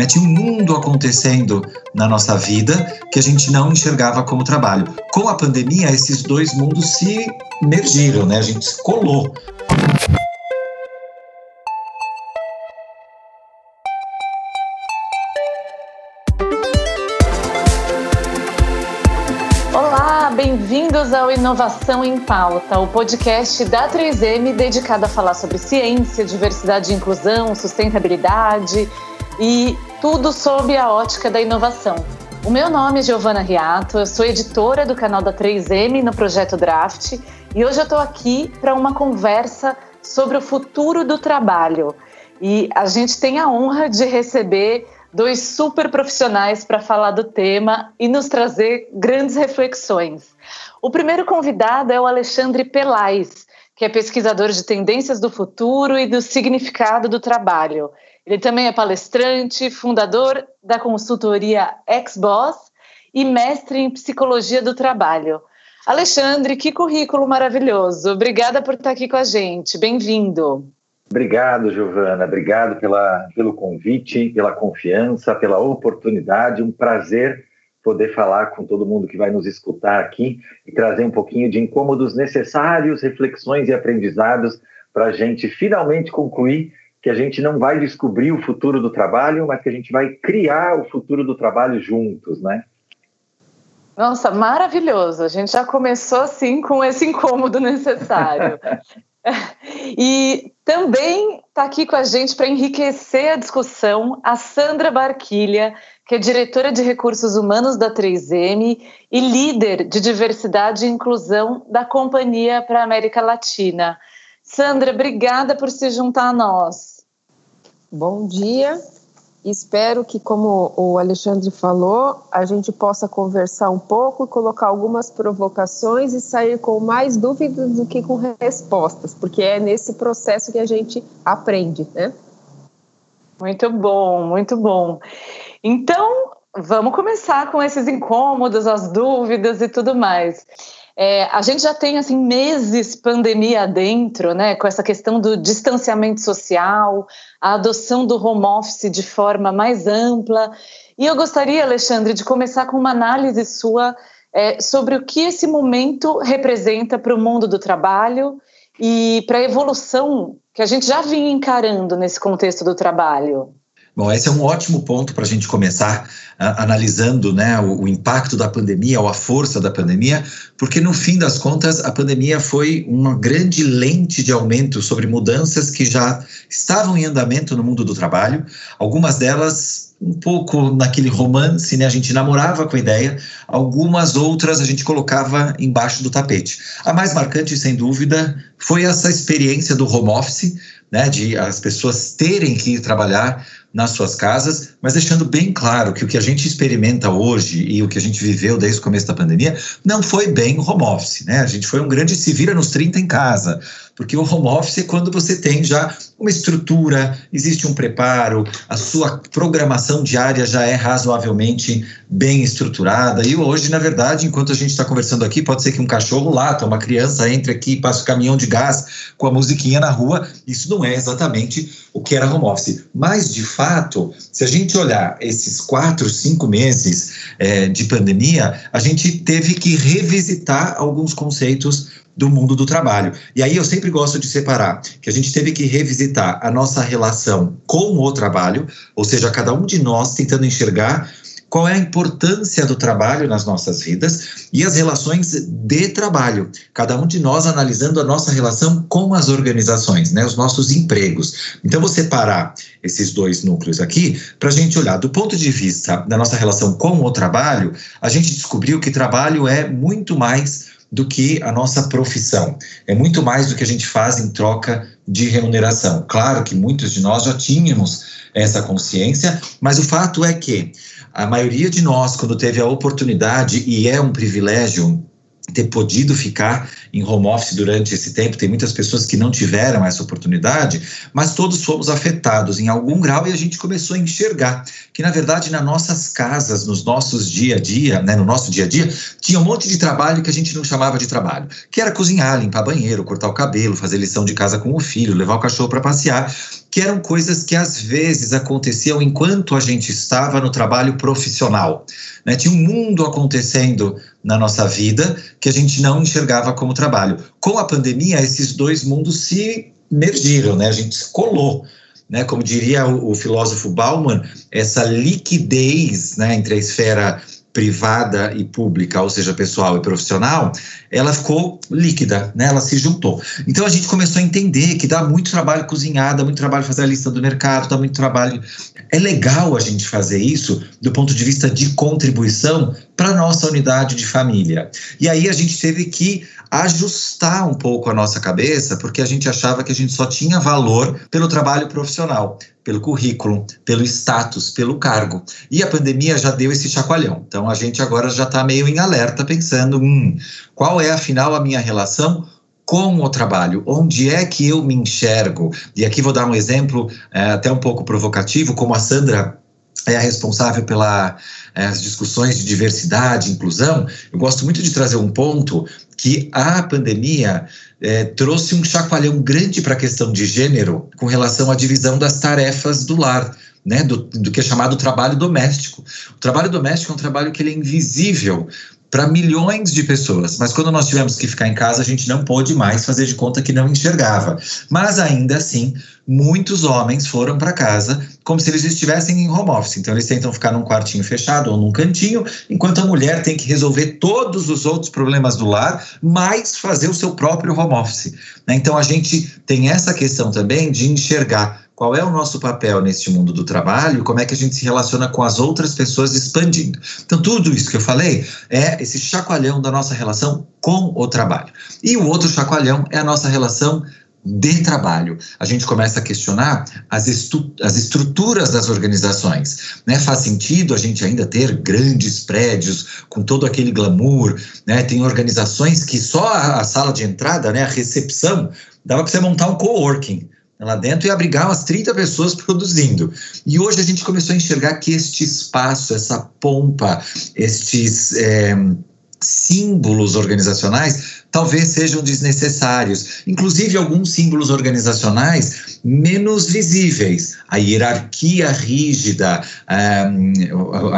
Né? Tinha um mundo acontecendo na nossa vida que a gente não enxergava como trabalho. Com a pandemia, esses dois mundos se mergiram, né? a gente se colou. Bem-vindos ao Inovação em Pauta, o podcast da 3M dedicado a falar sobre ciência, diversidade e inclusão, sustentabilidade e tudo sob a ótica da inovação. O meu nome é Giovana Riato, eu sou editora do canal da 3M no projeto Draft e hoje eu estou aqui para uma conversa sobre o futuro do trabalho. E a gente tem a honra de receber dois super profissionais para falar do tema e nos trazer grandes reflexões. O primeiro convidado é o Alexandre Pelais, que é pesquisador de tendências do futuro e do significado do trabalho. Ele também é palestrante, fundador da consultoria Ex-Boss e mestre em psicologia do trabalho. Alexandre, que currículo maravilhoso. Obrigada por estar aqui com a gente. Bem-vindo. Obrigado, Giovana. Obrigado pela, pelo convite, pela confiança, pela oportunidade. Um prazer poder falar com todo mundo que vai nos escutar aqui e trazer um pouquinho de incômodos necessários, reflexões e aprendizados para a gente finalmente concluir que a gente não vai descobrir o futuro do trabalho, mas que a gente vai criar o futuro do trabalho juntos, né? Nossa, maravilhoso. A gente já começou assim com esse incômodo necessário. E também está aqui com a gente para enriquecer a discussão a Sandra Barquilha, que é diretora de recursos humanos da 3M e líder de diversidade e inclusão da Companhia para a América Latina. Sandra, obrigada por se juntar a nós. Bom dia. Espero que, como o Alexandre falou, a gente possa conversar um pouco, colocar algumas provocações e sair com mais dúvidas do que com respostas, porque é nesse processo que a gente aprende, né? Muito bom, muito bom. Então, vamos começar com esses incômodos, as dúvidas e tudo mais. É, a gente já tem assim meses pandemia dentro, né? Com essa questão do distanciamento social, a adoção do home office de forma mais ampla. E eu gostaria, Alexandre, de começar com uma análise sua é, sobre o que esse momento representa para o mundo do trabalho e para a evolução que a gente já vinha encarando nesse contexto do trabalho. Bom, esse é um ótimo ponto para a gente começar a, analisando né, o, o, impacto da pandemia ou a força da pandemia, porque no fim das contas a pandemia foi uma grande lente de aumento sobre mudanças que já estavam em andamento no mundo do trabalho, algumas delas um pouco naquele romance, né? A gente namorava com a ideia, algumas outras a gente colocava embaixo do tapete. A mais marcante, sem dúvida, foi essa experiência do home office, né? De as pessoas terem que ir trabalhar nas suas casas, mas deixando bem claro que o que a gente experimenta hoje e o que a gente viveu desde o começo da pandemia não foi bem home office, né? A gente foi um grande se vira nos 30 em casa, porque o home office é quando você tem já uma estrutura, existe um preparo, a sua programação diária já é razoavelmente bem estruturada. E hoje, na verdade, enquanto a gente está conversando aqui, pode ser que um cachorro lata, uma criança entre aqui, passa o caminhão de gás com a musiquinha na rua. Isso não é exatamente o que era home office. Mas, de fato, se a gente olhar esses quatro, cinco meses é, de pandemia, a gente teve que revisitar alguns conceitos do mundo do trabalho. E aí eu sempre gosto de separar que a gente teve que revisitar a nossa relação com o trabalho, ou seja, cada um de nós tentando enxergar qual é a importância do trabalho nas nossas vidas e as relações de trabalho. Cada um de nós analisando a nossa relação com as organizações, né, os nossos empregos. Então, vou separar esses dois núcleos aqui para a gente olhar do ponto de vista da nossa relação com o trabalho. A gente descobriu que trabalho é muito mais do que a nossa profissão. É muito mais do que a gente faz em troca de remuneração. Claro que muitos de nós já tínhamos essa consciência, mas o fato é que a maioria de nós, quando teve a oportunidade, e é um privilégio ter podido ficar em home office durante esse tempo. Tem muitas pessoas que não tiveram essa oportunidade, mas todos fomos afetados em algum grau e a gente começou a enxergar que, na verdade, nas nossas casas, nos nossos dia a dia, né, no nosso dia a dia, tinha um monte de trabalho que a gente não chamava de trabalho, que era cozinhar, limpar banheiro, cortar o cabelo, fazer lição de casa com o filho, levar o cachorro para passear. que eram coisas que às vezes aconteciam enquanto a gente estava no trabalho profissional. Né? Tinha um mundo acontecendo na nossa vida que a gente não enxergava como trabalho. Com a pandemia, esses dois mundos se mergiram, né? a gente se colou. Né, como diria o, o filósofo Bauman, essa liquidez né, entre a esfera privada e pública, ou seja, pessoal e profissional, ela ficou líquida, né? Ela se juntou. Então a gente começou a entender que dá muito trabalho cozinhar, dá muito trabalho fazer a lista do mercado, dá muito trabalho. É legal a gente fazer isso do ponto de vista de contribuição para nossa unidade de família. E aí a gente teve que ajustar um pouco a nossa cabeça, porque a gente achava que a gente só tinha valor pelo trabalho profissional, pelo currículo, pelo status, pelo cargo. E a pandemia já deu esse chacoalhão. Então a gente agora já está meio em alerta, pensando: hum, qual é afinal a minha relação com o trabalho, onde é que eu me enxergo? E aqui vou dar um exemplo é, até um pouco provocativo, como a Sandra é a responsável pelas é, discussões de diversidade, inclusão, eu gosto muito de trazer um ponto que a pandemia é, trouxe um chacoalhão grande para a questão de gênero com relação à divisão das tarefas do lar. Né, do, do que é chamado trabalho doméstico. O trabalho doméstico é um trabalho que ele é invisível para milhões de pessoas. Mas quando nós tivemos que ficar em casa, a gente não pôde mais fazer de conta que não enxergava. Mas ainda assim, muitos homens foram para casa como se eles estivessem em home office. Então eles tentam ficar num quartinho fechado ou num cantinho, enquanto a mulher tem que resolver todos os outros problemas do lar, mais fazer o seu próprio home office. Né? Então a gente tem essa questão também de enxergar qual é o nosso papel neste mundo do trabalho, como é que a gente se relaciona com as outras pessoas expandindo. Então, tudo isso que eu falei é esse chacoalhão da nossa relação com o trabalho. E o outro chacoalhão é a nossa relação de trabalho. A gente começa a questionar as, as estruturas das organizações. Né? Faz sentido a gente ainda ter grandes prédios com todo aquele glamour? Né? Tem organizações que só a, a sala de entrada, né, a recepção, dava para você montar um coworking lá dentro e abrigar umas 30 pessoas produzindo. E hoje a gente começou a enxergar que este espaço, essa pompa, estes é, símbolos organizacionais talvez sejam desnecessários. Inclusive, alguns símbolos organizacionais menos visíveis. A hierarquia rígida,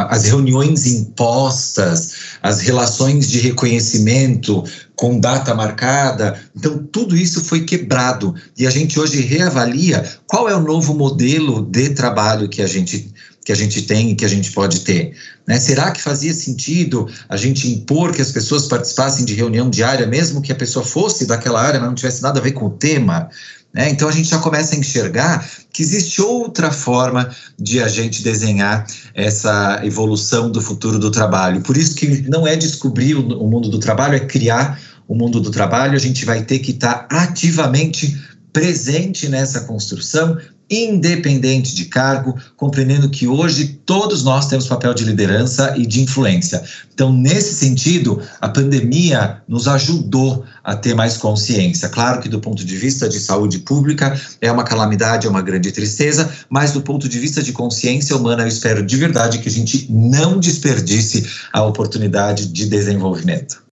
as reuniões impostas, as relações de reconhecimento com data marcada. Então, tudo isso foi quebrado. E a gente hoje reavalia qual é o novo modelo de trabalho que a gente que a gente tem e que a gente pode ter. Né? Será que fazia sentido a gente impor que as pessoas participassem de reunião diária, mesmo que a pessoa fosse daquela área, mas não tivesse nada a ver com o tema? Né? Então a gente já começa a enxergar que existe outra forma de a gente desenhar essa evolução do futuro do trabalho. Por isso que não é descobrir o mundo do trabalho, é criar o mundo do trabalho. A gente vai ter que estar ativamente presente nessa construção independente de cargo, compreendendo que hoje todos nós temos papel de liderança e de influência. Então, nesse sentido, a pandemia nos ajudou a ter mais consciência. Claro que, do ponto de vista de saúde pública, é uma calamidade, é uma grande tristeza, mas do ponto de vista de consciência humana, eu espero de verdade que a gente não desperdice a oportunidade de desenvolvimento.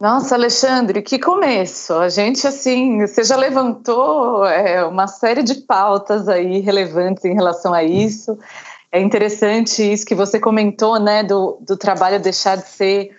Nossa, Alexandre, que começo! A gente, assim, você já levantou é, uma série de pautas aí relevantes em relação a isso. É interessante isso que você comentou, né, do, do trabalho deixar de ser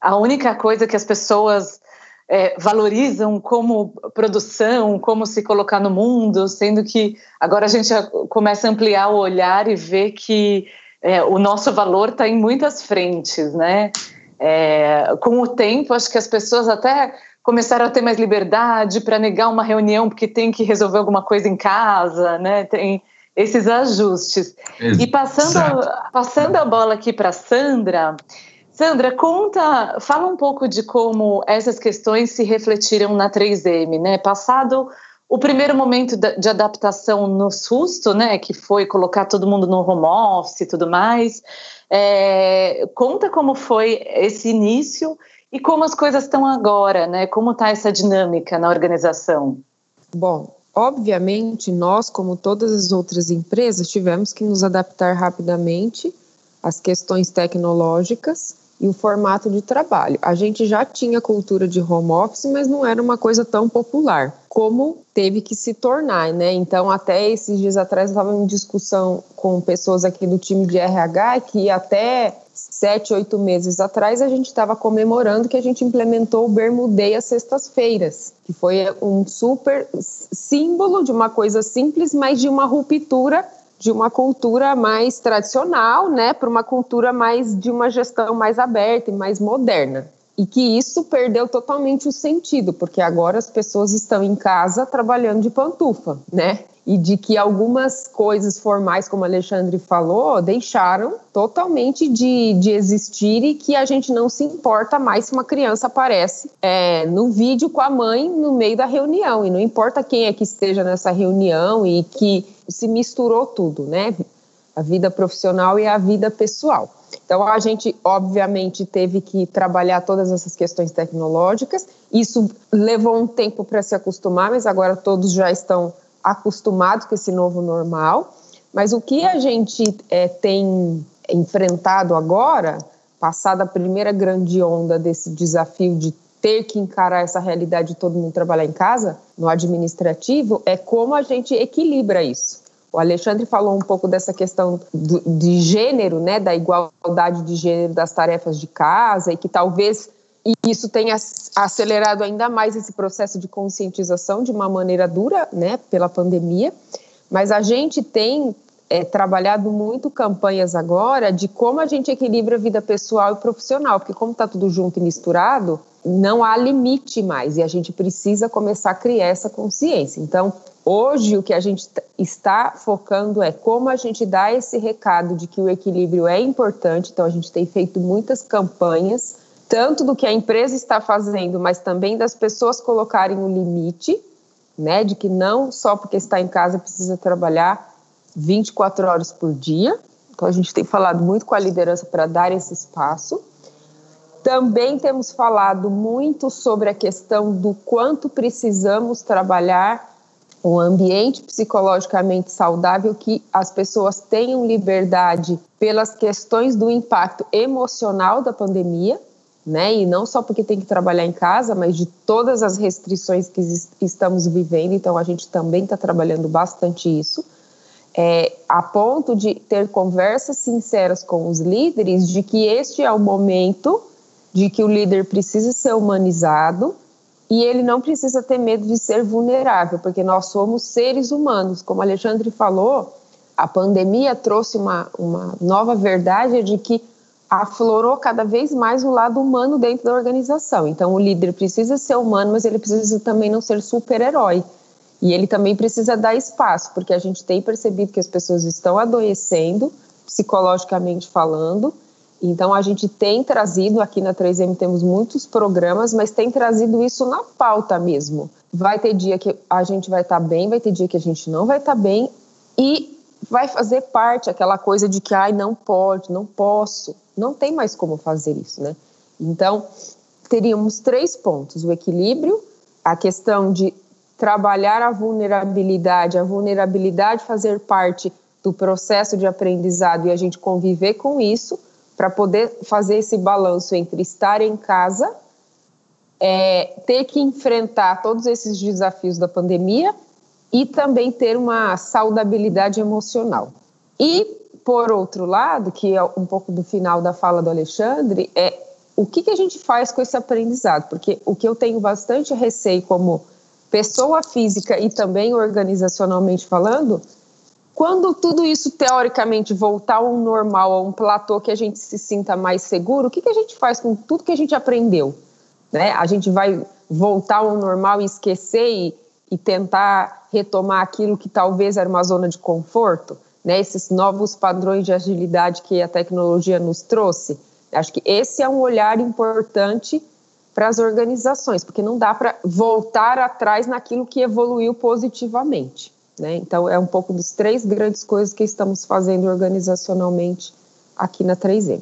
a única coisa que as pessoas é, valorizam como produção, como se colocar no mundo, sendo que agora a gente começa a ampliar o olhar e ver que é, o nosso valor está em muitas frentes, né? É, com o tempo, acho que as pessoas até começaram a ter mais liberdade para negar uma reunião porque tem que resolver alguma coisa em casa, né? Tem esses ajustes. Exato. E passando, a, passando a bola aqui para Sandra, Sandra, conta, fala um pouco de como essas questões se refletiram na 3M, né? Passado o primeiro momento de adaptação no susto, né, que foi colocar todo mundo no home office e tudo mais, é, conta como foi esse início e como as coisas estão agora, né? Como está essa dinâmica na organização? Bom, obviamente nós, como todas as outras empresas, tivemos que nos adaptar rapidamente às questões tecnológicas e o formato de trabalho. A gente já tinha cultura de home office, mas não era uma coisa tão popular. como teve que se tornar, né? Então, até esses dias atrás, eu estava em discussão com pessoas aqui do time de RH que até sete, oito meses atrás a gente estava comemorando que a gente implementou o Bermudei às sextas-feiras, que foi um super símbolo de uma coisa simples, mas de uma ruptura de uma cultura mais tradicional, né, para uma cultura mais de uma gestão mais aberta e mais moderna e que isso perdeu totalmente o sentido, porque agora as pessoas estão em casa trabalhando de pantufa, né? E de que algumas coisas formais, como Alexandre falou, deixaram totalmente de, de existir e que a gente não se importa mais se uma criança aparece é, no vídeo com a mãe no meio da reunião. E não importa quem é que esteja nessa reunião e que se misturou tudo, né? A vida profissional e a vida pessoal. Então, a gente, obviamente, teve que trabalhar todas essas questões tecnológicas. Isso levou um tempo para se acostumar, mas agora todos já estão acostumados com esse novo normal. Mas o que a gente é, tem enfrentado agora, passada a primeira grande onda desse desafio de ter que encarar essa realidade de todo mundo trabalhar em casa, no administrativo, é como a gente equilibra isso. O Alexandre falou um pouco dessa questão do, de gênero, né, da igualdade de gênero das tarefas de casa e que talvez isso tenha acelerado ainda mais esse processo de conscientização de uma maneira dura, né, pela pandemia. Mas a gente tem é, trabalhado muito campanhas agora de como a gente equilibra a vida pessoal e profissional, porque como está tudo junto e misturado, não há limite mais e a gente precisa começar a criar essa consciência. Então, Hoje, o que a gente está focando é como a gente dá esse recado de que o equilíbrio é importante. Então, a gente tem feito muitas campanhas, tanto do que a empresa está fazendo, mas também das pessoas colocarem o um limite, né, de que não só porque está em casa precisa trabalhar 24 horas por dia. Então, a gente tem falado muito com a liderança para dar esse espaço. Também temos falado muito sobre a questão do quanto precisamos trabalhar um ambiente psicologicamente saudável que as pessoas tenham liberdade pelas questões do impacto emocional da pandemia, né? E não só porque tem que trabalhar em casa, mas de todas as restrições que estamos vivendo. Então, a gente também está trabalhando bastante isso. É, a ponto de ter conversas sinceras com os líderes de que este é o momento de que o líder precisa ser humanizado, e ele não precisa ter medo de ser vulnerável, porque nós somos seres humanos. Como Alexandre falou, a pandemia trouxe uma, uma nova verdade de que aflorou cada vez mais o lado humano dentro da organização. Então, o líder precisa ser humano, mas ele precisa também não ser super-herói. E ele também precisa dar espaço, porque a gente tem percebido que as pessoas estão adoecendo, psicologicamente falando, então, a gente tem trazido, aqui na 3M temos muitos programas, mas tem trazido isso na pauta mesmo. Vai ter dia que a gente vai estar tá bem, vai ter dia que a gente não vai estar tá bem, e vai fazer parte aquela coisa de que, ai, não pode, não posso. Não tem mais como fazer isso, né? Então, teríamos três pontos: o equilíbrio, a questão de trabalhar a vulnerabilidade, a vulnerabilidade fazer parte do processo de aprendizado e a gente conviver com isso para poder fazer esse balanço entre estar em casa, é, ter que enfrentar todos esses desafios da pandemia e também ter uma saudabilidade emocional. E, por outro lado, que é um pouco do final da fala do Alexandre, é o que, que a gente faz com esse aprendizado? Porque o que eu tenho bastante receio como pessoa física e também organizacionalmente falando quando tudo isso teoricamente voltar ao normal, a um platô que a gente se sinta mais seguro, o que, que a gente faz com tudo que a gente aprendeu? Né? A gente vai voltar ao normal e esquecer e, e tentar retomar aquilo que talvez era uma zona de conforto? Né? Esses novos padrões de agilidade que a tecnologia nos trouxe? Acho que esse é um olhar importante para as organizações, porque não dá para voltar atrás naquilo que evoluiu positivamente. Né? Então, é um pouco dos três grandes coisas que estamos fazendo organizacionalmente aqui na 3M.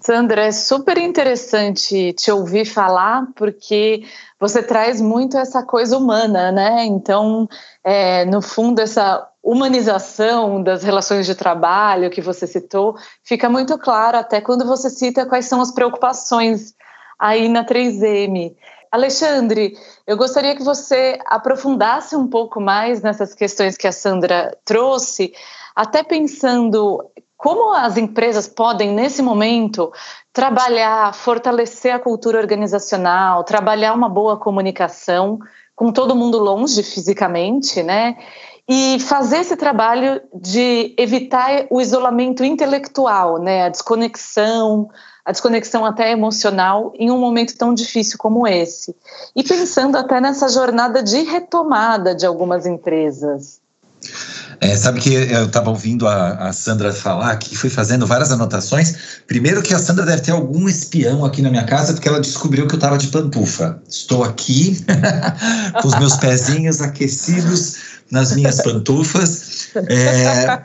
Sandra, é super interessante te ouvir falar, porque você traz muito essa coisa humana, né? Então, é, no fundo, essa humanização das relações de trabalho que você citou fica muito claro até quando você cita quais são as preocupações aí na 3M. Alexandre, eu gostaria que você aprofundasse um pouco mais nessas questões que a Sandra trouxe, até pensando como as empresas podem, nesse momento, trabalhar, fortalecer a cultura organizacional, trabalhar uma boa comunicação, com todo mundo longe fisicamente, né? E fazer esse trabalho de evitar o isolamento intelectual, né? A desconexão, a desconexão até emocional em um momento tão difícil como esse. E pensando até nessa jornada de retomada de algumas empresas. É, sabe que eu estava ouvindo a, a, Sandra falar que fui fazendo várias anotações. Primeiro que a Sandra deve ter algum espião aqui na minha casa, porque ela descobriu que eu estava de pantufa. Estou aqui com os meus pezinhos aquecidos nas minhas pantufas. É...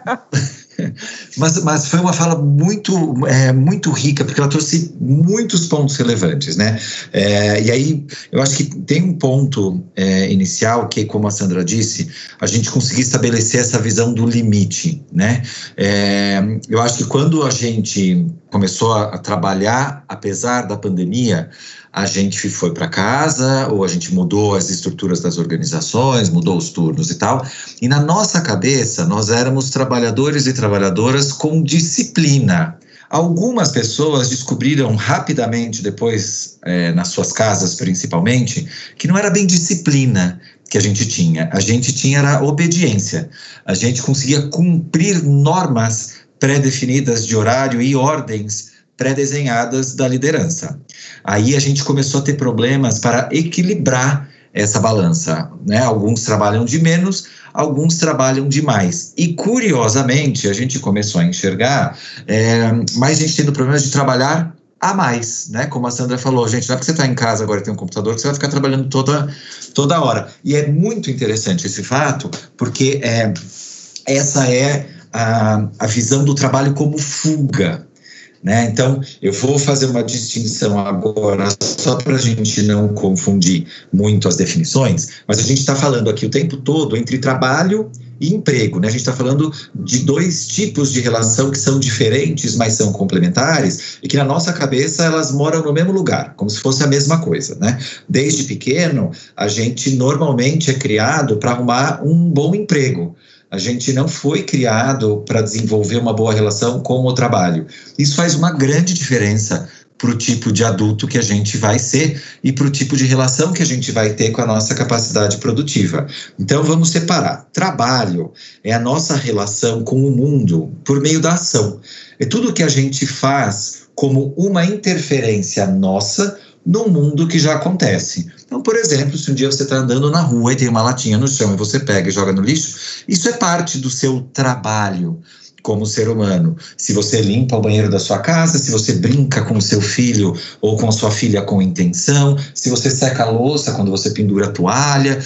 mas, mas foi uma fala muito, é, muito rica, porque ela trouxe muitos pontos relevantes, né? É, e aí, eu acho que tem um ponto é, inicial que, como a Sandra disse, a gente conseguir estabelecer essa visão do limite, né? É, eu acho que quando a gente começou a, a trabalhar, apesar da pandemia, a gente foi para casa ou a gente mudou as estruturas das organizações, mudou os turnos e tal. E na nossa cabeça, nós éramos trabalhadores e trabalhadoras com disciplina. Algumas pessoas descobriram rapidamente, depois, é, nas suas casas principalmente, que não era bem disciplina que a gente tinha. A gente tinha era obediência. A gente conseguia cumprir normas pré-definidas de horário e ordens pré-desenhadas da liderança. Aí a gente começou a ter problemas para equilibrar essa balança. Né? Alguns trabalham de menos, alguns trabalham de mais. E curiosamente, a gente começou a enxergar é, mais gente tendo problemas de trabalhar a mais, né? Como a Sandra falou, gente, não é porque você está em casa agora e tem um computador que você vai ficar trabalhando toda, toda hora. E é muito interessante esse fato, porque é, essa é a, a visão do trabalho como fuga. Né? Então, eu vou fazer uma distinção agora, só para a gente não confundir muito as definições, mas a gente está falando aqui o tempo todo entre trabalho e emprego. Né? A gente está falando de dois tipos de relação que são diferentes, mas são complementares, e que na nossa cabeça elas moram no mesmo lugar, como se fosse a mesma coisa. Né? Desde pequeno, a gente normalmente é criado para arrumar um bom emprego. A gente não foi criado para desenvolver uma boa relação com o trabalho. Isso faz uma grande diferença para o tipo de adulto que a gente vai ser e para o tipo de relação que a gente vai ter com a nossa capacidade produtiva. Então vamos separar. Trabalho é a nossa relação com o mundo por meio da ação. É tudo que a gente faz como uma interferência nossa no mundo que já acontece. Então, por exemplo, se um dia você está andando na rua e tem uma latinha no chão e você pega e joga no lixo, isso é parte do seu trabalho como ser humano. Se você limpa o banheiro da sua casa, se você brinca com o seu filho ou com a sua filha com intenção, se você seca a louça quando você pendura a toalha,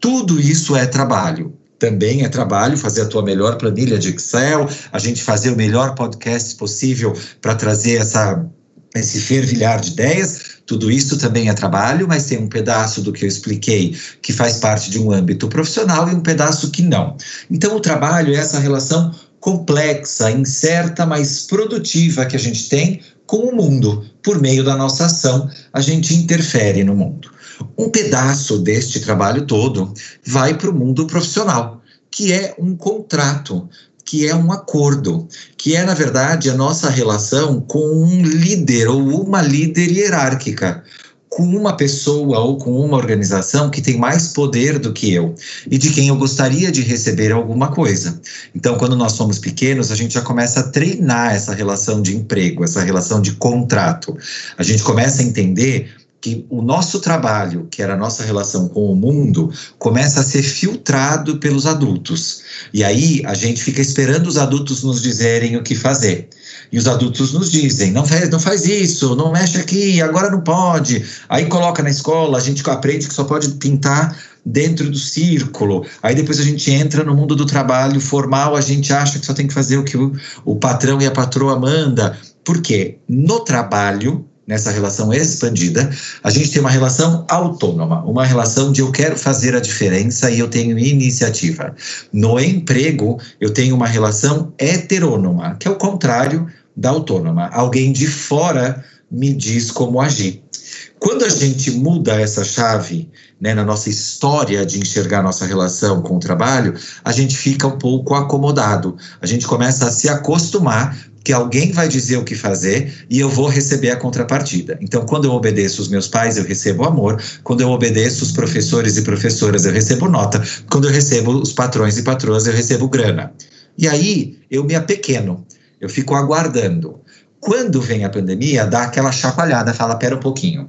tudo isso é trabalho também é trabalho fazer a tua melhor planilha de Excel, a gente fazer o melhor podcast possível para trazer essa esse fervilhar de ideias, tudo isso também é trabalho, mas tem um pedaço do que eu expliquei que faz parte de um âmbito profissional e um pedaço que não. Então, o trabalho é essa relação complexa, incerta, mas produtiva que a gente tem com o mundo. Por meio da nossa ação, a gente interfere no mundo. Um pedaço deste trabalho todo vai para o mundo profissional, que é um contrato que é um acordo, que é, na verdade, a nossa relação com um líder ou uma líder hierárquica, com uma pessoa ou com uma organização que tem mais poder do que eu e de quem eu gostaria de receber alguma coisa. Então, quando nós somos pequenos, a gente já começa a treinar essa relação de emprego, essa relação de contrato. A gente começa a entender que o nosso trabalho, que era a nossa relação com o mundo, começa a ser filtrado pelos adultos. E aí a gente fica esperando os adultos nos dizerem o que fazer. E os adultos nos dizem: não faz, não faz isso, não mexe aqui, agora não pode. Aí coloca na escola, a gente aprende que só pode pintar dentro do círculo. Aí depois a gente entra no mundo do trabalho formal, a gente acha que só tem que fazer o que o, o patrão e a patroa manda. Por quê? No trabalho, nessa relação expandida, a gente tem uma relação autônoma, uma relação de eu quero fazer a diferença e eu tenho iniciativa. No emprego, eu tenho uma relação heterônoma, que é o contrário da autônoma. Alguém de fora me diz como agir. Quando a gente muda essa chave né, na nossa história de enxergar nossa relação com o trabalho, a gente fica um pouco acomodado. A gente começa a se acostumar que alguém vai dizer o que fazer e eu vou receber a contrapartida. Então, quando eu obedeço os meus pais, eu recebo amor. Quando eu obedeço os professores e professoras, eu recebo nota. Quando eu recebo os patrões e patroas, eu recebo grana. E aí eu me apequeno, eu fico aguardando. Quando vem a pandemia, dá aquela chacoalhada, fala: pera um pouquinho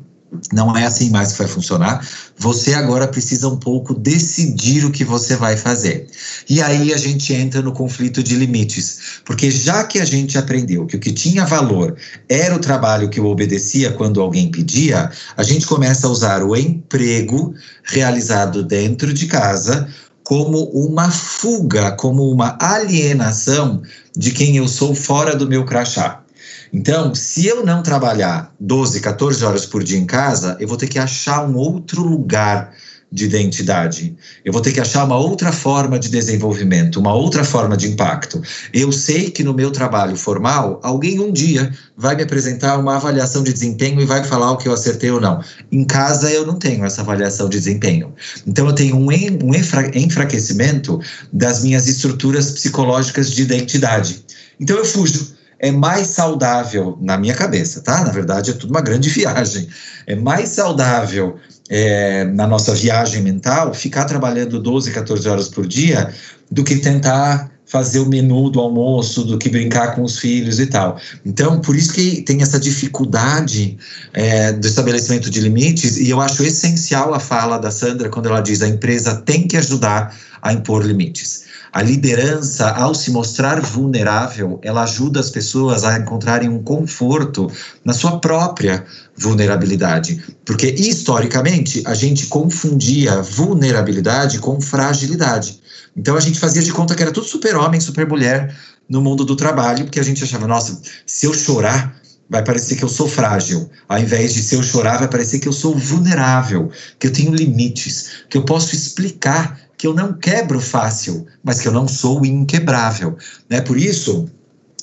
não é assim mais que vai funcionar. Você agora precisa um pouco decidir o que você vai fazer. E aí a gente entra no conflito de limites, porque já que a gente aprendeu que o que tinha valor era o trabalho que eu obedecia quando alguém pedia, a gente começa a usar o emprego realizado dentro de casa como uma fuga, como uma alienação de quem eu sou fora do meu crachá. Então, se eu não trabalhar 12, 14 horas por dia em casa, eu vou ter que achar um outro lugar de identidade. Eu vou ter que achar uma outra forma de desenvolvimento, uma outra forma de impacto. Eu sei que no meu trabalho formal, alguém um dia vai me apresentar uma avaliação de desempenho e vai falar o que eu acertei ou não. Em casa, eu não tenho essa avaliação de desempenho. Então, eu tenho um, enfraquecimento das minhas estruturas psicológicas de identidade. Então, eu fujo é mais saudável, na minha cabeça, tá? Na verdade, é tudo uma grande viagem. É mais saudável é, na nossa viagem mental ficar trabalhando 12, 14 horas por dia do que tentar fazer o menu do almoço, do que brincar com os filhos e tal. Então, por isso que tem essa dificuldade é, do estabelecimento de limites, e eu acho essencial a fala da Sandra quando ela diz a empresa tem que ajudar a impor limites. A liderança, ao se mostrar vulnerável, ela ajuda as pessoas a encontrarem um conforto na sua própria vulnerabilidade. Porque, historicamente, a gente confundia vulnerabilidade com fragilidade. Então, a gente fazia de conta que era tudo super-homem, super-mulher no mundo do trabalho, porque a gente achava, nossa, se eu chorar, vai parecer que eu sou frágil. Ao invés de se eu chorar, vai parecer que eu sou vulnerável, que eu tenho limites, que eu posso explicar que eu não quebro fácil, mas que eu não sou inquebrável. Né? Por isso,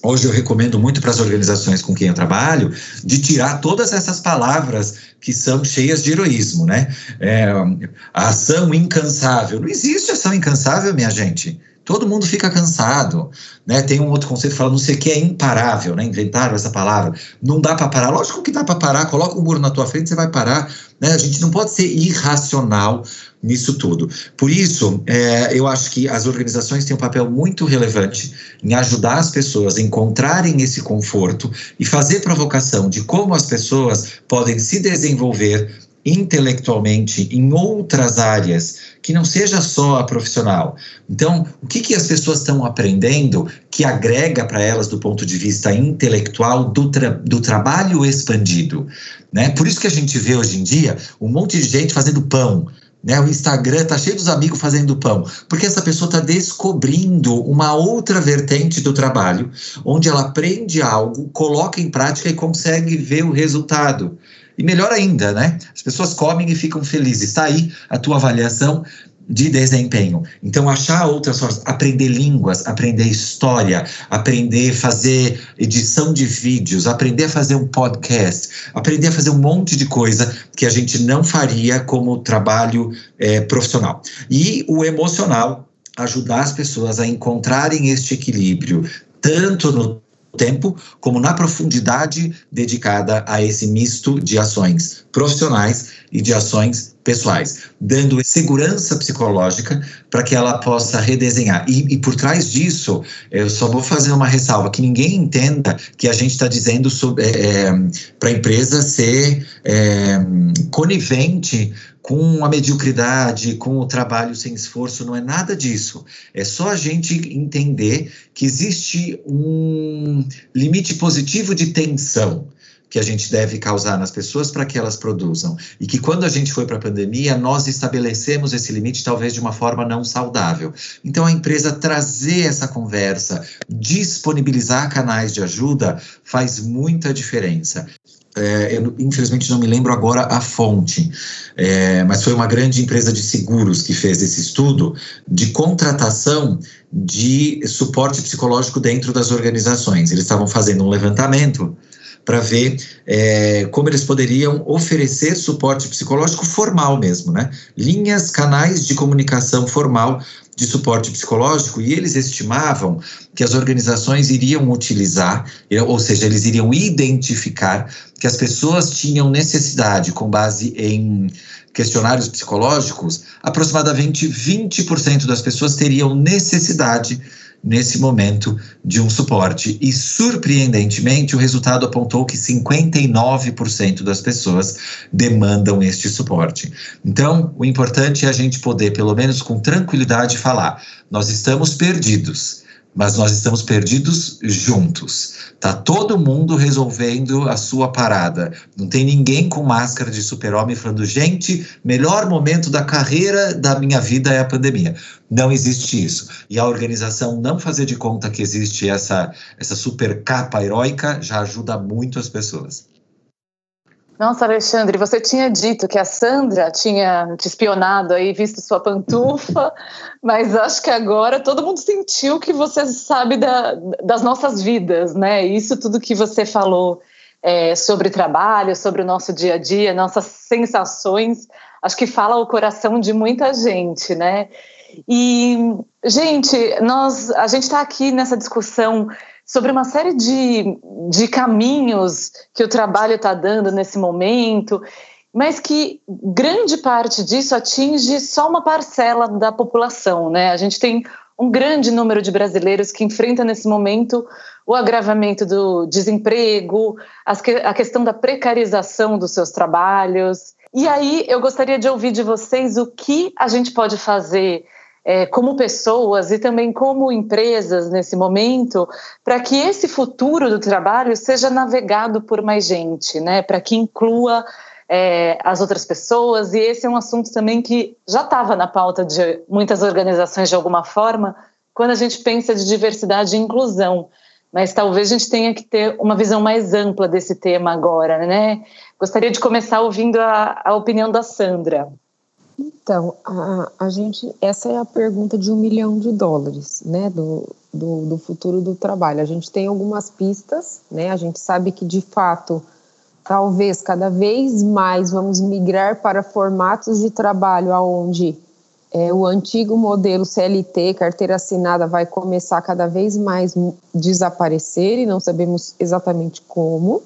hoje eu recomendo muito para as organizações com quem eu trabalho de tirar todas essas palavras que são cheias de heroísmo, né? É, ação incansável. Não existe ação incansável, minha gente. Todo mundo fica cansado, né? Tem um outro conceito que fala não sei o que é imparável, né? Inventaram essa palavra. Não dá para parar. Lógico que dá para parar. Coloca um muro na tua frente, você vai parar. Né? A gente não pode ser irracional nisso tudo. Por isso, é, eu acho que as organizações têm um papel muito relevante em ajudar as pessoas a encontrarem esse conforto e fazer provocação de como as pessoas podem se desenvolver intelectualmente em outras áreas que não seja só a profissional. Então, o que, que as pessoas estão aprendendo que agrega para elas do ponto de vista intelectual do, tra do trabalho expandido? Né? Por isso que a gente vê hoje em dia um monte de gente fazendo pão, né? O Instagram está cheio dos amigos fazendo pão, porque essa pessoa está descobrindo uma outra vertente do trabalho, onde ela aprende algo, coloca em prática e consegue ver o resultado. E melhor ainda, né? As pessoas comem e ficam felizes. Está aí a tua avaliação de desempenho. Então, achar outras formas, aprender línguas, aprender história, aprender a fazer edição de vídeos, aprender a fazer um podcast, aprender a fazer um monte de coisa que a gente não faria como trabalho é, profissional. E o emocional, ajudar as pessoas a encontrarem este equilíbrio, tanto no tempo como na profundidade dedicada a esse misto de ações profissionais e de ações pessoais, dando segurança psicológica para que ela possa redesenhar. E, e, por trás disso, eu só vou fazer uma ressalva: que ninguém entenda que a gente está dizendo é, é, para a empresa ser é, conivente com a mediocridade, com o trabalho sem esforço, não é nada disso. É só a gente entender que existe um limite positivo de tensão que a gente deve causar nas pessoas para que elas produzam. E que quando a gente foi para a pandemia, nós estabelecemos esse limite talvez de uma forma não saudável. Então a empresa trazer essa conversa, disponibilizar canais de ajuda faz muita diferença é, eu infelizmente não me lembro agora a fonte, é, mas foi uma grande empresa de seguros que fez esse estudo de contratação de suporte psicológico dentro das organizações. Eles estavam fazendo um levantamento para ver é, como eles poderiam oferecer suporte psicológico formal mesmo, né? Linhas, canais de comunicação formal de suporte psicológico e eles estimavam que as organizações iriam utilizar, ou seja, eles iriam identificar que as pessoas tinham necessidade, com base em questionários psicológicos, aproximadamente 20% das pessoas teriam necessidade nesse momento de um suporte. E, surpreendentemente, o resultado apontou que 59% das pessoas demandam este suporte. Então, o importante é a gente poder, pelo menos com tranquilidade, falar: nós estamos perdidos mas nós estamos perdidos juntos. Tá todo mundo resolvendo a sua parada. Não tem ninguém com máscara de super-homem falando, gente, melhor momento da carreira da minha vida é a pandemia. Não existe isso. E a organização não fazer de conta que existe essa, essa super capa heróica já ajuda muito as pessoas. Nossa, Alexandre, você tinha dito que a Sandra tinha te espionado aí, visto sua pantufa, mas acho que agora todo mundo sentiu que você sabe da, das nossas vidas, né? Isso tudo que você falou é, sobre trabalho, sobre o nosso dia a dia, nossas sensações, acho que fala o coração de muita gente, né? E, gente, nós, a gente está aqui nessa discussão sobre uma série de, de caminhos que o trabalho está dando nesse momento, mas que grande parte disso atinge só uma parcela da população. Né? A gente tem um grande número de brasileiros que enfrenta nesse momento o agravamento do desemprego, a questão da precarização dos seus trabalhos. E aí eu gostaria de ouvir de vocês o que a gente pode fazer é, como pessoas e também como empresas nesse momento, para que esse futuro do trabalho seja navegado por mais gente, né? Para que inclua é, as outras pessoas. E esse é um assunto também que já estava na pauta de muitas organizações de alguma forma, quando a gente pensa de diversidade e inclusão. Mas talvez a gente tenha que ter uma visão mais ampla desse tema agora, né? Gostaria de começar ouvindo a, a opinião da Sandra. Então, a, a gente, essa é a pergunta de um milhão de dólares, né, do, do, do, futuro do trabalho. A gente tem algumas pistas, né, a gente sabe que de fato, talvez cada vez mais vamos migrar para formatos de trabalho aonde é, o antigo modelo CLT, carteira assinada, vai começar cada vez mais desaparecer e não sabemos exatamente como.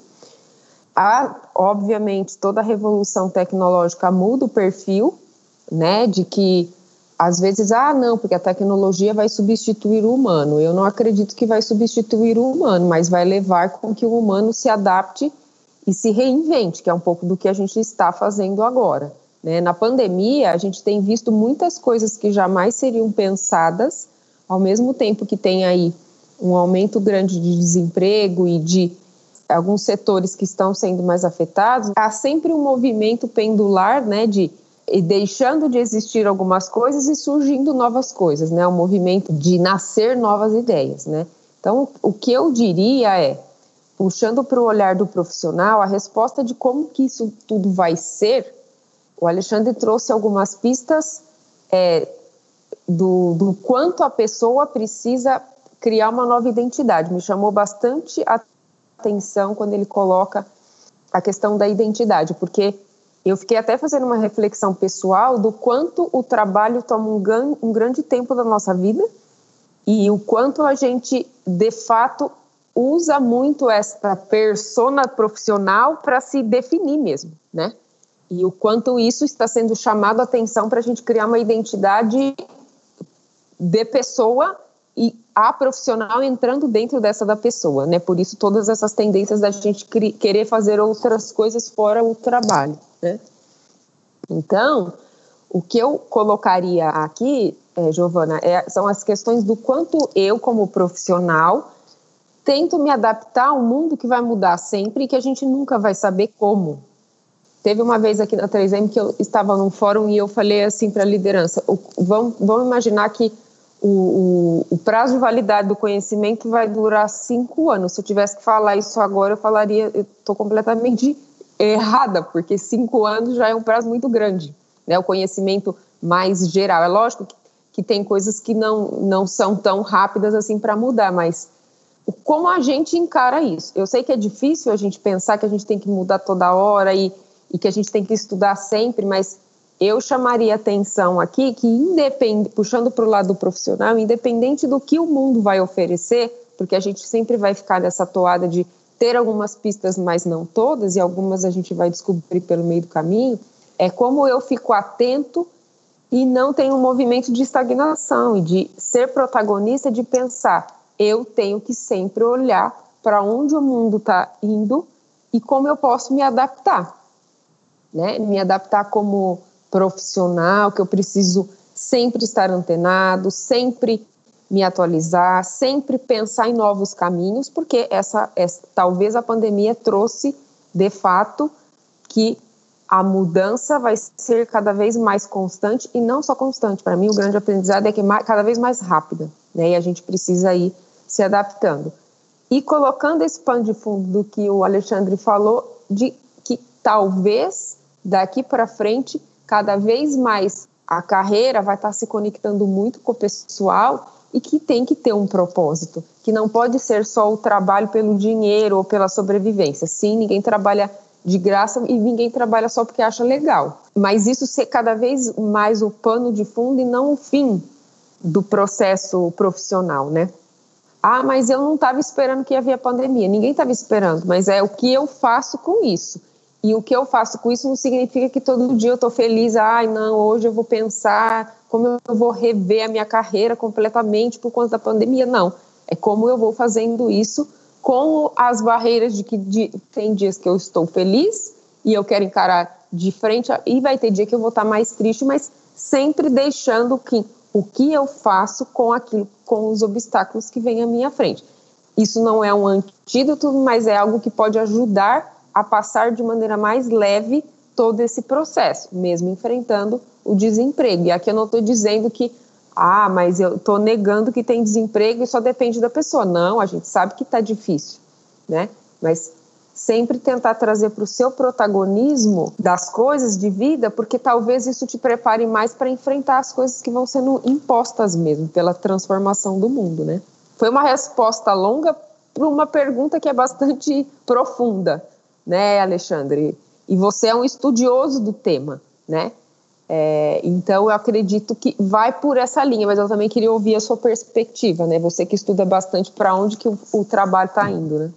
Há, obviamente, toda a revolução tecnológica muda o perfil né, de que às vezes, ah, não, porque a tecnologia vai substituir o humano. Eu não acredito que vai substituir o humano, mas vai levar com que o humano se adapte e se reinvente, que é um pouco do que a gente está fazendo agora. Né? Na pandemia, a gente tem visto muitas coisas que jamais seriam pensadas, ao mesmo tempo que tem aí um aumento grande de desemprego e de alguns setores que estão sendo mais afetados, há sempre um movimento pendular, né, de e deixando de existir algumas coisas e surgindo novas coisas, né? O movimento de nascer novas ideias, né? Então, o que eu diria é, puxando para o olhar do profissional, a resposta de como que isso tudo vai ser, o Alexandre trouxe algumas pistas é, do, do quanto a pessoa precisa criar uma nova identidade. Me chamou bastante atenção quando ele coloca a questão da identidade, porque eu fiquei até fazendo uma reflexão pessoal do quanto o trabalho toma um, um grande tempo da nossa vida e o quanto a gente, de fato, usa muito esta persona profissional para se definir mesmo, né? E o quanto isso está sendo chamado a atenção para a gente criar uma identidade de pessoa e a profissional entrando dentro dessa da pessoa, né? Por isso todas essas tendências da gente querer fazer outras coisas fora o trabalho. Né? Então, o que eu colocaria aqui, é, Giovana, é, são as questões do quanto eu, como profissional, tento me adaptar a um mundo que vai mudar sempre e que a gente nunca vai saber como. Teve uma vez aqui na 3M que eu estava num fórum e eu falei assim para a liderança: vamos, vamos imaginar que o, o, o, prazo de validade do conhecimento vai durar cinco anos. Se eu tivesse que falar isso agora, eu falaria, eu estou completamente errada, porque cinco anos já é um prazo muito grande, né? O conhecimento mais geral. É lógico que, que tem coisas que não, não são tão rápidas assim para mudar, mas como a gente encara isso. Eu sei que é difícil a gente pensar que a gente tem que mudar toda hora e, e que a gente tem que estudar sempre, mas eu chamaria atenção aqui que, independ, puxando para o lado profissional, independente do que o mundo vai oferecer, porque a gente sempre vai ficar nessa toada de ter algumas pistas, mas não todas, e algumas a gente vai descobrir pelo meio do caminho, é como eu fico atento e não tenho um movimento de estagnação e de ser protagonista, de pensar, eu tenho que sempre olhar para onde o mundo está indo e como eu posso me adaptar, né? Me adaptar como profissional, que eu preciso sempre estar antenado, sempre me atualizar, sempre pensar em novos caminhos, porque essa, essa talvez a pandemia trouxe de fato que a mudança vai ser cada vez mais constante e não só constante. Para mim, o grande aprendizado é que é cada vez mais rápida, né? E a gente precisa ir se adaptando. E colocando esse pano de fundo do que o Alexandre falou, de que talvez daqui para frente, cada vez mais a carreira vai estar se conectando muito com o pessoal e que tem que ter um propósito, que não pode ser só o trabalho pelo dinheiro ou pela sobrevivência. Sim, ninguém trabalha de graça e ninguém trabalha só porque acha legal. Mas isso ser cada vez mais o pano de fundo e não o fim do processo profissional, né? Ah, mas eu não estava esperando que havia pandemia. Ninguém estava esperando, mas é o que eu faço com isso. E o que eu faço com isso não significa que todo dia eu estou feliz. Ai, não, hoje eu vou pensar como eu vou rever a minha carreira completamente por conta da pandemia. Não. É como eu vou fazendo isso com as barreiras de que de, tem dias que eu estou feliz e eu quero encarar de frente, e vai ter dia que eu vou estar mais triste, mas sempre deixando que o que eu faço com aquilo, com os obstáculos que vêm à minha frente. Isso não é um antídoto, mas é algo que pode ajudar a passar de maneira mais leve todo esse processo, mesmo enfrentando o desemprego. E aqui eu não estou dizendo que, ah, mas eu estou negando que tem desemprego e só depende da pessoa. Não, a gente sabe que está difícil, né? Mas sempre tentar trazer para o seu protagonismo das coisas de vida, porque talvez isso te prepare mais para enfrentar as coisas que vão sendo impostas mesmo pela transformação do mundo, né? Foi uma resposta longa para uma pergunta que é bastante profunda, né, Alexandre? E você é um estudioso do tema, né? É, então eu acredito que vai por essa linha, mas eu também queria ouvir a sua perspectiva, né? Você que estuda bastante para onde que o, o trabalho está indo, né?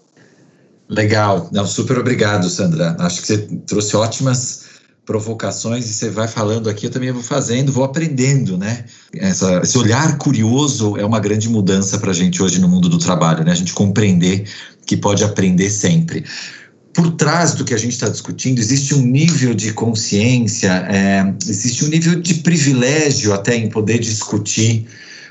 Legal, não, super obrigado, Sandra. Acho que você trouxe ótimas provocações e você vai falando aqui, eu também vou fazendo, vou aprendendo, né? Essa, esse olhar curioso é uma grande mudança para a gente hoje no mundo do trabalho, né? A gente compreender que pode aprender sempre. Por trás do que a gente está discutindo, existe um nível de consciência, é, existe um nível de privilégio até em poder discutir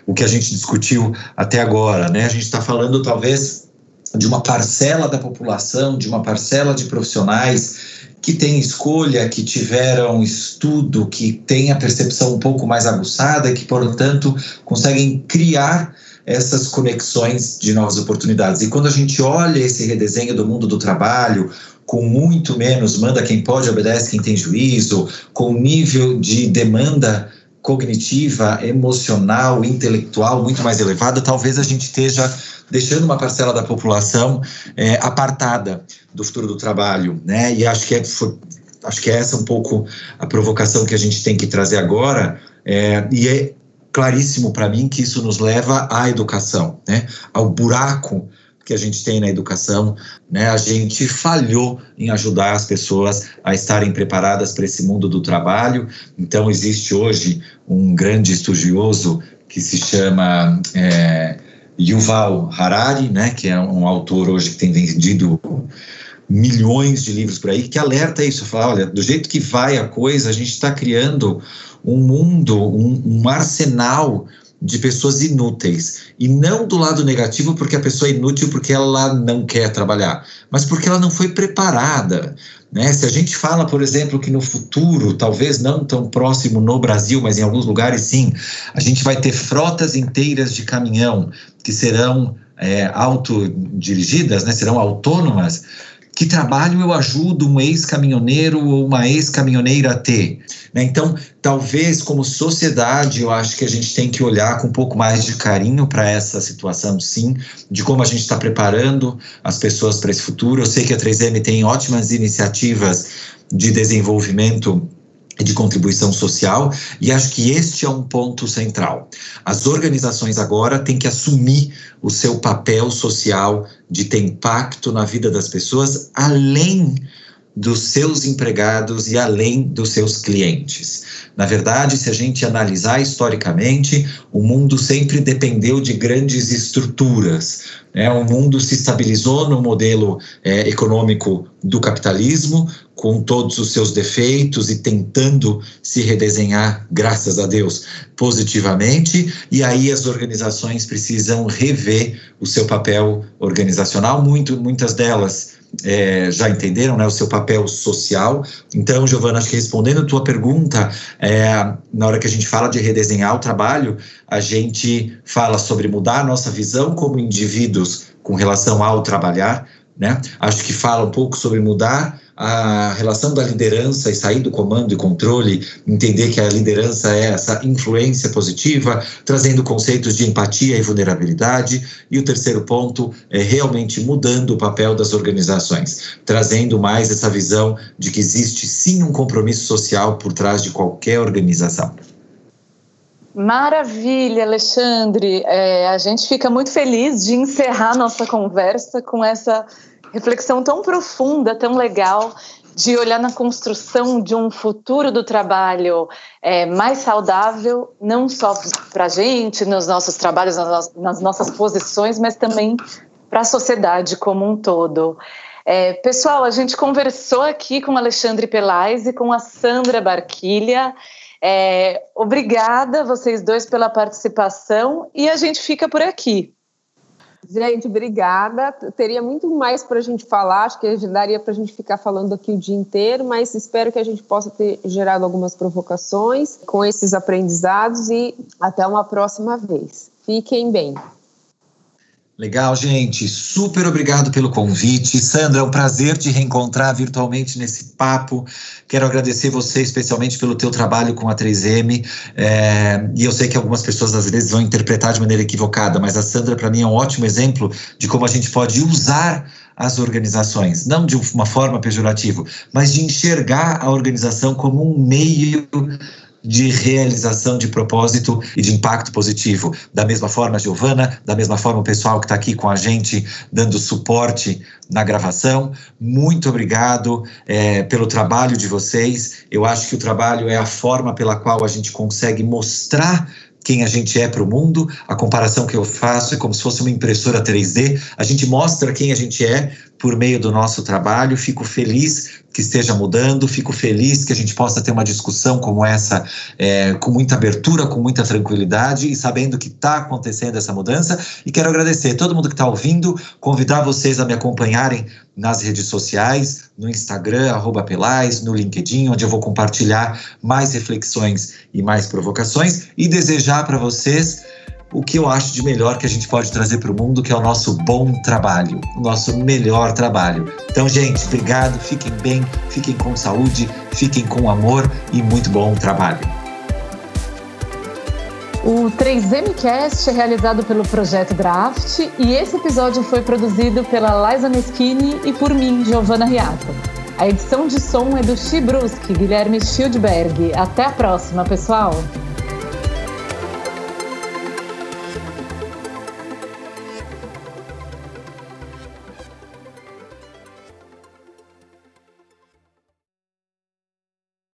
o que a gente discutiu até agora, né? A gente está falando talvez de uma parcela da população, de uma parcela de profissionais que tem escolha, que tiveram estudo, que tem a percepção um pouco mais aguçada que, portanto, conseguem criar essas conexões de novas oportunidades. E quando a gente olha esse redesenho do mundo do trabalho, com muito menos manda quem pode, obedece quem tem juízo, com nível de demanda cognitiva, emocional, intelectual muito mais elevada, talvez a gente esteja deixando uma parcela da população é, apartada do futuro do trabalho, né? E acho que é, acho que é essa um pouco a provocação que a gente tem que trazer agora. É, e é claríssimo para mim que isso nos leva à educação, né? Ao buraco que a gente tem na educação, né? A gente falhou em ajudar as pessoas a estarem preparadas para esse mundo do trabalho. Então existe hoje um grande estudioso que se chama é, Yuval Harari, né, que é um autor hoje que tem vendido milhões de livros por aí, que alerta isso, fala, olha, do jeito que vai a coisa, a gente está criando um mundo, um, um arsenal de pessoas inúteis. E não do lado negativo, porque a pessoa é inútil porque ela não quer trabalhar, mas porque ela não foi preparada. Né? Se a gente fala, por exemplo, que no futuro, talvez não tão próximo no Brasil, mas em alguns lugares sim, a gente vai ter frotas inteiras de caminhão que serão é, autodirigidas, né? serão autônomas. Que trabalho eu ajudo um ex-caminhoneiro ou uma ex-caminhoneira a ter? Né? Então, talvez como sociedade, eu acho que a gente tem que olhar com um pouco mais de carinho para essa situação, sim, de como a gente está preparando as pessoas para esse futuro. Eu sei que a 3M tem ótimas iniciativas de desenvolvimento de contribuição social, e acho que este é um ponto central. As organizações agora têm que assumir o seu papel social de ter impacto na vida das pessoas, além dos seus empregados e além dos seus clientes. Na verdade, se a gente analisar historicamente, o mundo sempre dependeu de grandes estruturas. Né? O mundo se estabilizou no modelo é, econômico do capitalismo, com todos os seus defeitos e tentando se redesenhar, graças a Deus, positivamente. E aí as organizações precisam rever o seu papel organizacional, muito, muitas delas é, já entenderam né, o seu papel social. Então, Giovana, acho que respondendo a tua pergunta, é, na hora que a gente fala de redesenhar o trabalho, a gente fala sobre mudar a nossa visão como indivíduos com relação ao trabalhar. Né? Acho que fala um pouco sobre mudar a relação da liderança e sair do comando e controle, entender que a liderança é essa influência positiva, trazendo conceitos de empatia e vulnerabilidade. E o terceiro ponto é realmente mudando o papel das organizações, trazendo mais essa visão de que existe sim um compromisso social por trás de qualquer organização. Maravilha, Alexandre. É, a gente fica muito feliz de encerrar nossa conversa com essa reflexão tão profunda, tão legal, de olhar na construção de um futuro do trabalho é, mais saudável, não só para a gente, nos nossos trabalhos, nas nossas posições, mas também para a sociedade como um todo. É, pessoal, a gente conversou aqui com Alexandre Pelais e com a Sandra Barquilha. É, obrigada vocês dois pela participação e a gente fica por aqui. Gente, obrigada. Teria muito mais para a gente falar, acho que daria para a gente ficar falando aqui o dia inteiro, mas espero que a gente possa ter gerado algumas provocações com esses aprendizados e até uma próxima vez. Fiquem bem. Legal, gente. Super obrigado pelo convite. Sandra, é um prazer te reencontrar virtualmente nesse papo. Quero agradecer você especialmente pelo teu trabalho com a 3M. É, e eu sei que algumas pessoas às vezes vão interpretar de maneira equivocada, mas a Sandra, para mim, é um ótimo exemplo de como a gente pode usar as organizações, não de uma forma pejorativa, mas de enxergar a organização como um meio de realização de propósito e de impacto positivo. Da mesma forma, Giovana, da mesma forma, o pessoal que está aqui com a gente dando suporte na gravação. Muito obrigado é, pelo trabalho de vocês. Eu acho que o trabalho é a forma pela qual a gente consegue mostrar quem a gente é para o mundo. A comparação que eu faço é como se fosse uma impressora 3D. A gente mostra quem a gente é por meio do nosso trabalho. Fico feliz que esteja mudando, fico feliz que a gente possa ter uma discussão como essa é, com muita abertura, com muita tranquilidade e sabendo que está acontecendo essa mudança. E quero agradecer a todo mundo que está ouvindo, convidar vocês a me acompanharem nas redes sociais, no Instagram, Pelais, no LinkedIn, onde eu vou compartilhar mais reflexões e mais provocações e desejar para vocês o que eu acho de melhor que a gente pode trazer para o mundo, que é o nosso bom trabalho, o nosso melhor trabalho. Então, gente, obrigado, fiquem bem, fiquem com saúde, fiquem com amor e muito bom trabalho. O 3MCast é realizado pelo Projeto Draft e esse episódio foi produzido pela Liza Meschini e por mim, Giovanna Riato. A edição de som é do Chibruski, Guilherme Schildberg. Até a próxima, pessoal!